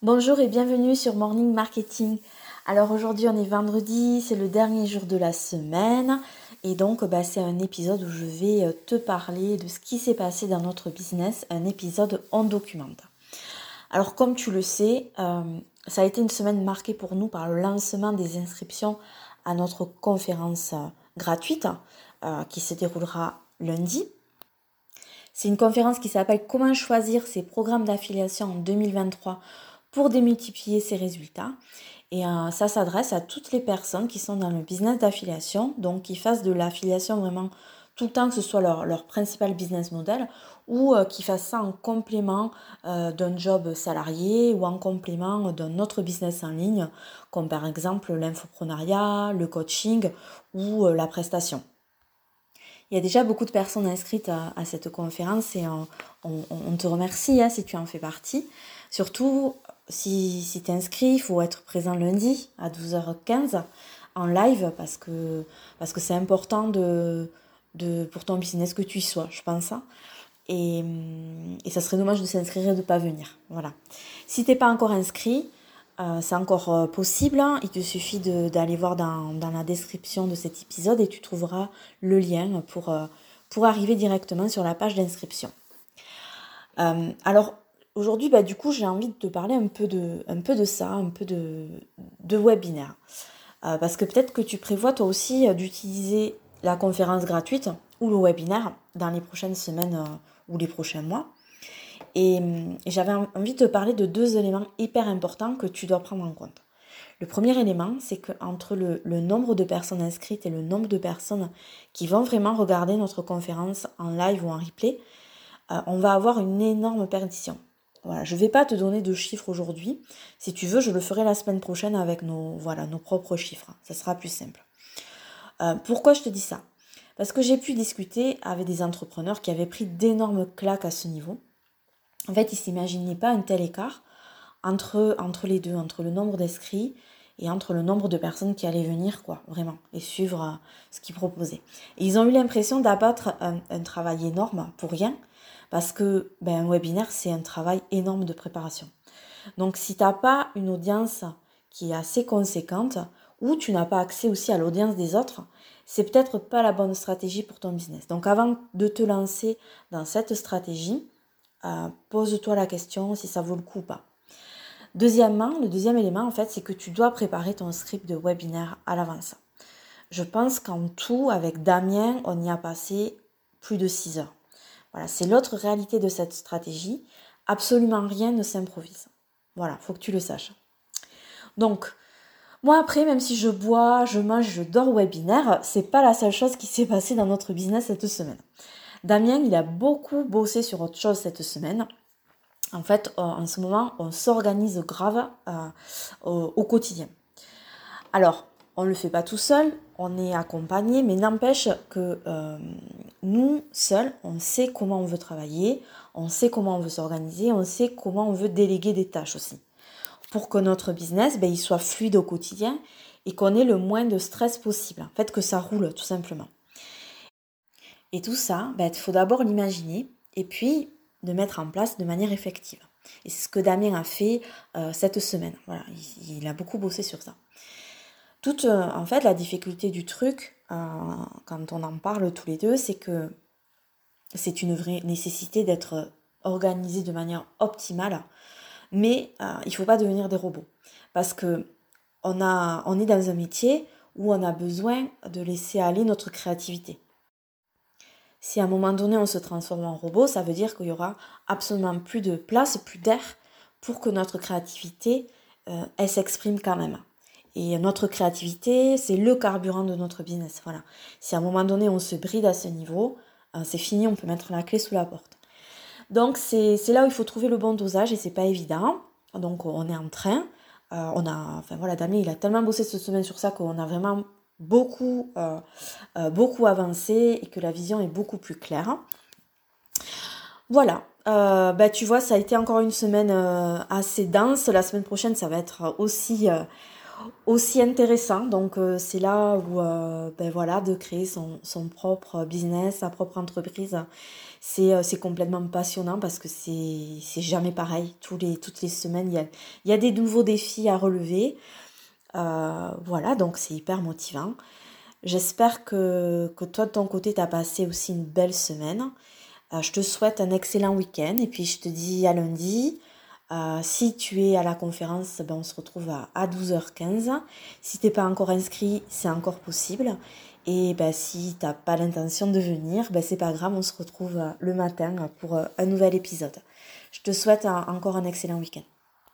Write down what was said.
Bonjour et bienvenue sur Morning Marketing. Alors aujourd'hui on est vendredi, c'est le dernier jour de la semaine et donc bah, c'est un épisode où je vais euh, te parler de ce qui s'est passé dans notre business, un épisode en documente. Alors comme tu le sais, euh, ça a été une semaine marquée pour nous par le lancement des inscriptions à notre conférence euh, gratuite qui se déroulera lundi. C'est une conférence qui s'appelle Comment choisir ses programmes d'affiliation en 2023 pour démultiplier ses résultats. Et euh, ça s'adresse à toutes les personnes qui sont dans le business d'affiliation, donc qui fassent de l'affiliation vraiment tout le temps que ce soit leur, leur principal business model ou euh, qui fassent ça en complément euh, d'un job salarié ou en complément d'un autre business en ligne, comme par exemple l'infoprenariat, le coaching ou la prestation. Il y a déjà beaucoup de personnes inscrites à, cette conférence et on, te remercie hein, si tu en fais partie. Surtout, si, si tu es inscrit, il faut être présent lundi à 12h15 en live parce que parce que c'est important de, de, pour ton business que tu y sois, je pense. Hein. Et, et ça serait dommage de s'inscrire et de ne pas venir. Voilà. Si tu n'es pas encore inscrit, euh, c'est encore euh, possible. Hein. Il te suffit d'aller voir dans, dans, la description de cet épisode et tu trouveras le lien pour, euh, pour arriver directement sur la page d'inscription. alors, Aujourd'hui, bah, du coup, j'ai envie de te parler un peu de, un peu de ça, un peu de, de webinaire. Euh, parce que peut-être que tu prévois toi aussi euh, d'utiliser la conférence gratuite ou le webinaire dans les prochaines semaines euh, ou les prochains mois. Et, j'avais envie de te parler de deux éléments hyper importants que tu dois prendre en compte. Le premier élément, c'est qu'entre le, le nombre de personnes inscrites et le nombre de personnes qui vont vraiment regarder notre conférence en live ou en replay, on va avoir une énorme perdition. Voilà, je ne vais pas te donner de chiffres aujourd'hui. Si tu veux, je le ferai la semaine prochaine avec nos, voilà, nos propres chiffres. Ça sera plus simple. Euh, pourquoi je te dis ça? Parce que j'ai pu discuter avec des entrepreneurs qui avaient pris d'énormes claques à ce niveau. En fait, ils ne s'imaginaient pas un tel écart entre, entre les deux, entre le nombre d'inscrits et entre le nombre de personnes qui allaient venir, quoi, vraiment, et suivre euh, ce qu'ils proposaient. Ils ont eu l'impression d'abattre un, travail énorme pour rien, parce que ben, un webinaire, c'est un travail énorme de préparation. Donc si tu n'as pas une audience qui est assez conséquente, ou tu n'as pas accès aussi à l'audience des autres, c'est peut-être pas la bonne stratégie pour ton business. Donc avant de te lancer dans cette stratégie, euh, pose-toi la question si ça vaut le coup ou pas. Deuxièmement, le deuxième élément, en fait, c'est que tu dois préparer ton script de webinaire à l'avance. Je pense qu'en tout, avec Damien, on y a passé plus de 6 heures. Voilà, c'est l'autre réalité de cette stratégie. Absolument rien ne s'improvise. Voilà, faut que tu le saches. Donc, moi après, même si je bois, je mange, je dors webinaire, c'est pas la seule chose qui s'est passée dans notre business cette semaine. Damien, il a beaucoup bossé sur autre chose cette semaine. En fait, euh, en ce moment, on s'organise grave euh, au, quotidien. Alors, on ne le fait pas tout seul, on est accompagné, mais n'empêche que euh, nous, seuls, on sait comment on veut travailler, on sait comment on veut s'organiser, on sait comment on veut déléguer des tâches aussi. Pour que notre business, ben, il soit fluide au quotidien et qu'on ait le moins de stress possible. En fait, que ça roule tout simplement. Et tout ça, ben, il faut d'abord l'imaginer et puis de mettre en place de manière effective. Et c'est ce que Damien a fait euh, cette semaine. Il, a beaucoup bossé sur ça. Toute, euh, en fait, la difficulté du truc, euh, quand on en parle tous les deux, c'est que c'est une vraie nécessité d'être organisé de manière optimale, mais il ne faut pas devenir des robots. Parce que on est dans un métier où on a besoin de laisser aller notre créativité. Si à un moment donné on se transforme en robot, ça veut dire qu'il y aura absolument plus de place, plus d'air pour que notre créativité elle s'exprime quand même. Et notre créativité, c'est le carburant de notre business. Voilà. Si à un moment donné on se bride à ce niveau, euh, c'est fini, on peut mettre la clé sous la porte. Donc c'est là où il faut trouver le bon dosage et c'est pas évident. Donc on est en train. Euh, on a, enfin voilà, Damien il a tellement bossé cette semaine sur ça qu'on a vraiment beaucoup, euh, beaucoup avancé et que la vision est beaucoup plus claire. Voilà, bah tu vois, ça a été encore une semaine assez dense. La semaine prochaine, ça va être aussi aussi intéressant. Donc c'est là où ben voilà, de créer son, propre business, sa propre entreprise, c'est complètement passionnant parce que c'est jamais pareil. Tous les, toutes les semaines, il y a des nouveaux défis à relever. Voilà, donc c'est hyper motivant. J'espère que, toi de ton côté, tu as passé aussi une belle semaine. je te souhaite un excellent week-end et puis je te dis à lundi. Euh, si tu es à la conférence, ben on se retrouve à, 12h15. Si tu n'es pas encore inscrit, c'est encore possible. Et ben, si tu n'as pas l'intention de venir, ben, c'est pas grave, on se retrouve le matin pour un nouvel épisode. Je te souhaite encore un excellent week-end.